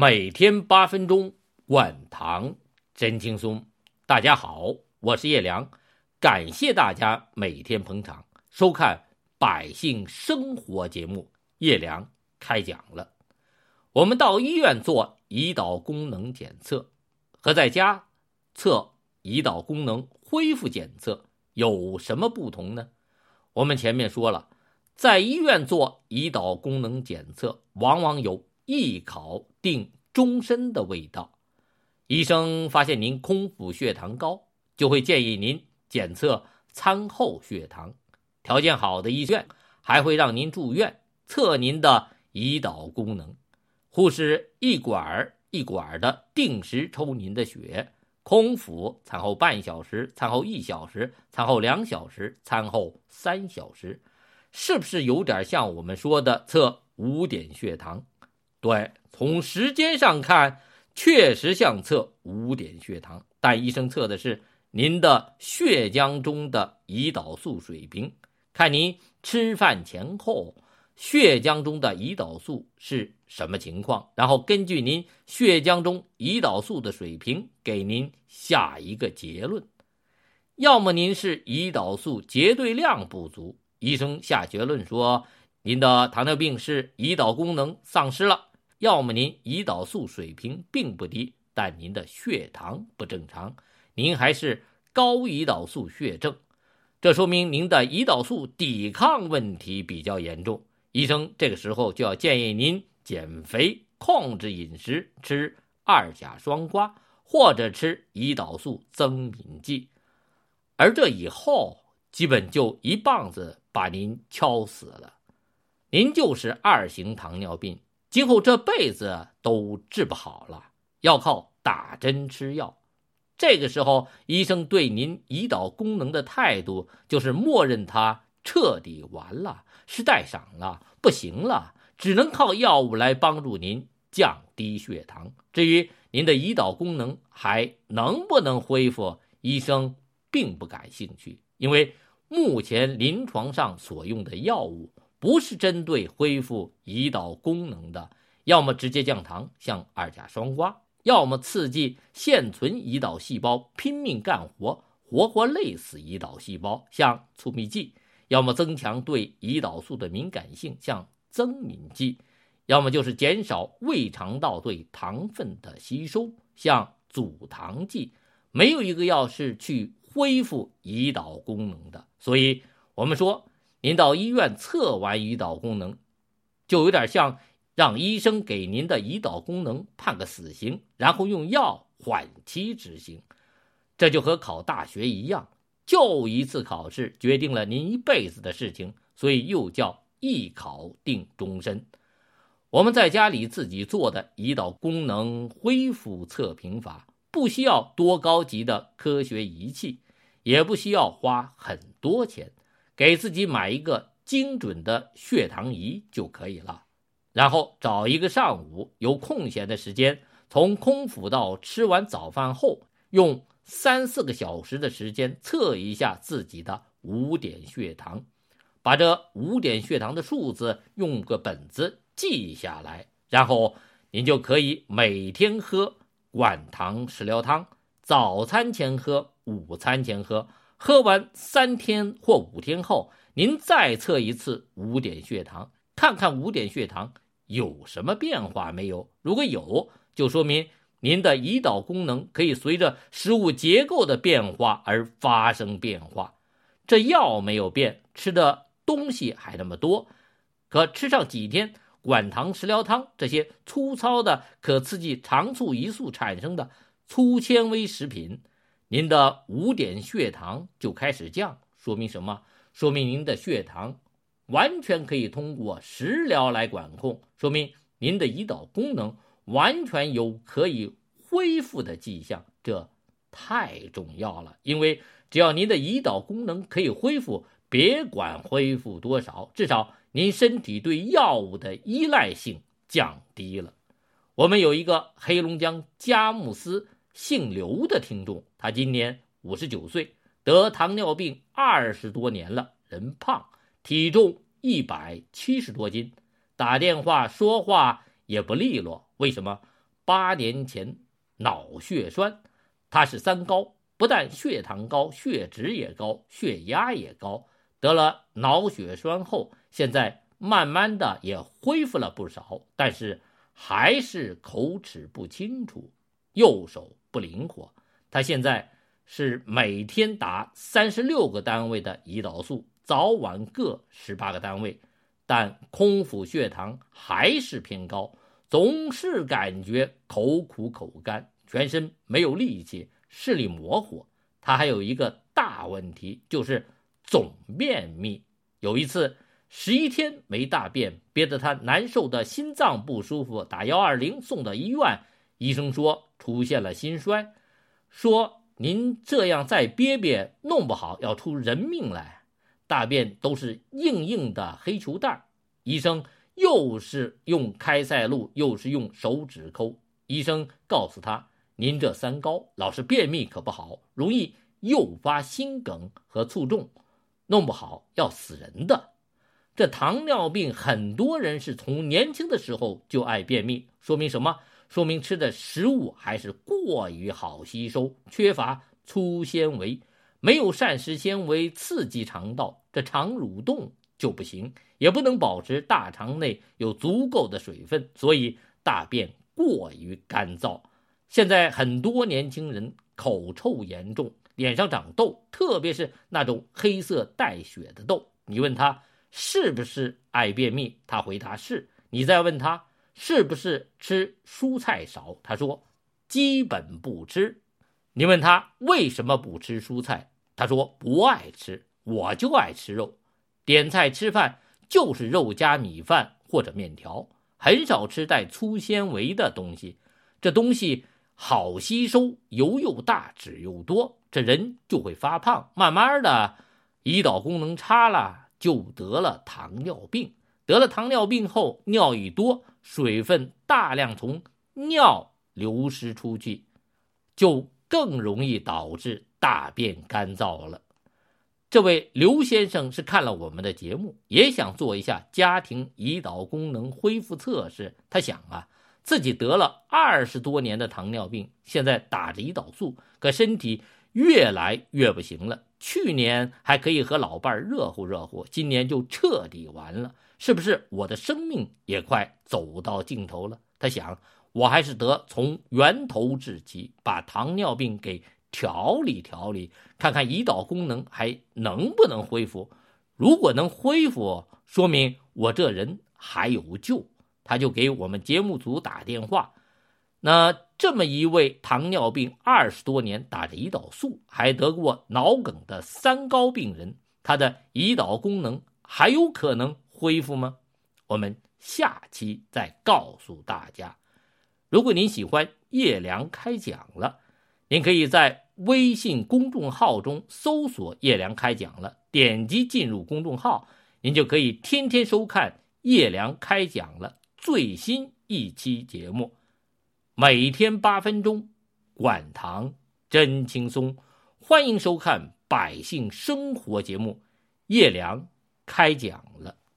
每天八分钟，管糖真轻松。大家好，我是叶良，感谢大家每天捧场收看百姓生活节目。叶良开讲了。我们到医院做胰岛功能检测，和在家测胰岛功能恢复检测有什么不同呢？我们前面说了，在医院做胰岛功能检测，往往有。一考定终身的味道，医生发现您空腹血糖高，就会建议您检测餐后血糖。条件好的医院还会让您住院测您的胰岛功能，护士一管一管的定时抽您的血。空腹餐后半小时，餐后一小时，餐后两小时，餐后三小时，是不是有点像我们说的测五点血糖？对，从时间上看，确实像测五点血糖，但医生测的是您的血浆中的胰岛素水平，看您吃饭前后血浆中的胰岛素是什么情况，然后根据您血浆中胰岛素的水平，给您下一个结论。要么您是胰岛素结对量不足，医生下结论说您的糖尿病是胰岛功能丧失了。要么您胰岛素水平并不低，但您的血糖不正常，您还是高胰岛素血症，这说明您的胰岛素抵抗问题比较严重。医生这个时候就要建议您减肥、控制饮食，吃二甲双胍或者吃胰岛素增敏剂，而这以后基本就一棒子把您敲死了，您就是二型糖尿病。今后这辈子都治不好了，要靠打针吃药。这个时候，医生对您胰岛功能的态度就是默认它彻底完了，是带赏了，不行了，只能靠药物来帮助您降低血糖。至于您的胰岛功能还能不能恢复，医生并不感兴趣，因为目前临床上所用的药物。不是针对恢复胰岛功能的，要么直接降糖，像二甲双胍；要么刺激现存胰岛细胞拼命干活，活活累死胰岛细胞，像促泌剂；要么增强对胰岛素的敏感性，像增敏剂；要么就是减少胃肠道对糖分的吸收，像阻糖剂。没有一个药是去恢复胰岛功能的，所以我们说。您到医院测完胰岛功能，就有点像让医生给您的胰岛功能判个死刑，然后用药缓期执行。这就和考大学一样，就一次考试决定了您一辈子的事情，所以又叫一考定终身。我们在家里自己做的胰岛功能恢复测评法，不需要多高级的科学仪器，也不需要花很多钱。给自己买一个精准的血糖仪就可以了，然后找一个上午有空闲的时间，从空腹到吃完早饭后，用三四个小时的时间测一下自己的五点血糖，把这五点血糖的数字用个本子记下来，然后您就可以每天喝管糖食疗汤，早餐前喝，午餐前喝。喝完三天或五天后，您再测一次五点血糖，看看五点血糖有什么变化没有。如果有，就说明您的胰岛功能可以随着食物结构的变化而发生变化。这药没有变，吃的东西还那么多，可吃上几天管糖食疗汤这些粗糙的可刺激肠促胰素产生的粗纤维食品。您的五点血糖就开始降，说明什么？说明您的血糖完全可以通过食疗来管控，说明您的胰岛功能完全有可以恢复的迹象。这太重要了，因为只要您的胰岛功能可以恢复，别管恢复多少，至少您身体对药物的依赖性降低了。我们有一个黑龙江佳木斯。姓刘的听众，他今年五十九岁，得糖尿病二十多年了，人胖，体重一百七十多斤，打电话说话也不利落。为什么？八年前脑血栓，他是三高，不但血糖高，血脂也高，血压也高。得了脑血栓后，现在慢慢的也恢复了不少，但是还是口齿不清楚，右手不灵活。他现在是每天打三十六个单位的胰岛素，早晚各十八个单位，但空腹血糖还是偏高。总是感觉口苦口干，全身没有力气，视力模糊。他还有一个大问题，就是总便秘。有一次十一天没大便，憋得他难受的心脏不舒服，打幺二零送到医院，医生说出现了心衰，说您这样再憋憋，弄不好要出人命来，大便都是硬硬的黑球蛋。医生。又是用开塞露，又是用手指抠。医生告诉他：“您这三高，老是便秘可不好，容易诱发心梗和卒中，弄不好要死人的。”这糖尿病很多人是从年轻的时候就爱便秘，说明什么？说明吃的食物还是过于好吸收，缺乏粗纤维，没有膳食纤维刺激肠道，这肠蠕动。就不行，也不能保持大肠内有足够的水分，所以大便过于干燥。现在很多年轻人口臭严重，脸上长痘，特别是那种黑色带血的痘。你问他是不是爱便秘，他回答是。你再问他是不是吃蔬菜少，他说基本不吃。你问他为什么不吃蔬菜，他说不爱吃，我就爱吃肉。点菜吃饭就是肉加米饭或者面条，很少吃带粗纤维的东西。这东西好吸收，油又大，脂又多，这人就会发胖。慢慢的，胰岛功能差了，就得了糖尿病。得了糖尿病后，尿一多，水分大量从尿流失出去，就更容易导致大便干燥了。这位刘先生是看了我们的节目，也想做一下家庭胰岛功能恢复测试。他想啊，自己得了二十多年的糖尿病，现在打着胰岛素，可身体越来越不行了。去年还可以和老伴热乎热乎，今年就彻底完了。是不是我的生命也快走到尽头了？他想，我还是得从源头治起，把糖尿病给。调理调理，看看胰岛功能还能不能恢复。如果能恢复，说明我这人还有救。他就给我们节目组打电话。那这么一位糖尿病二十多年打着胰岛素，还得过脑梗的三高病人，他的胰岛功能还有可能恢复吗？我们下期再告诉大家。如果您喜欢叶良开讲了。您可以在微信公众号中搜索“叶良开讲了”，点击进入公众号，您就可以天天收看叶良开讲了最新一期节目，每天八分钟，管糖真轻松。欢迎收看百姓生活节目，叶良开讲了。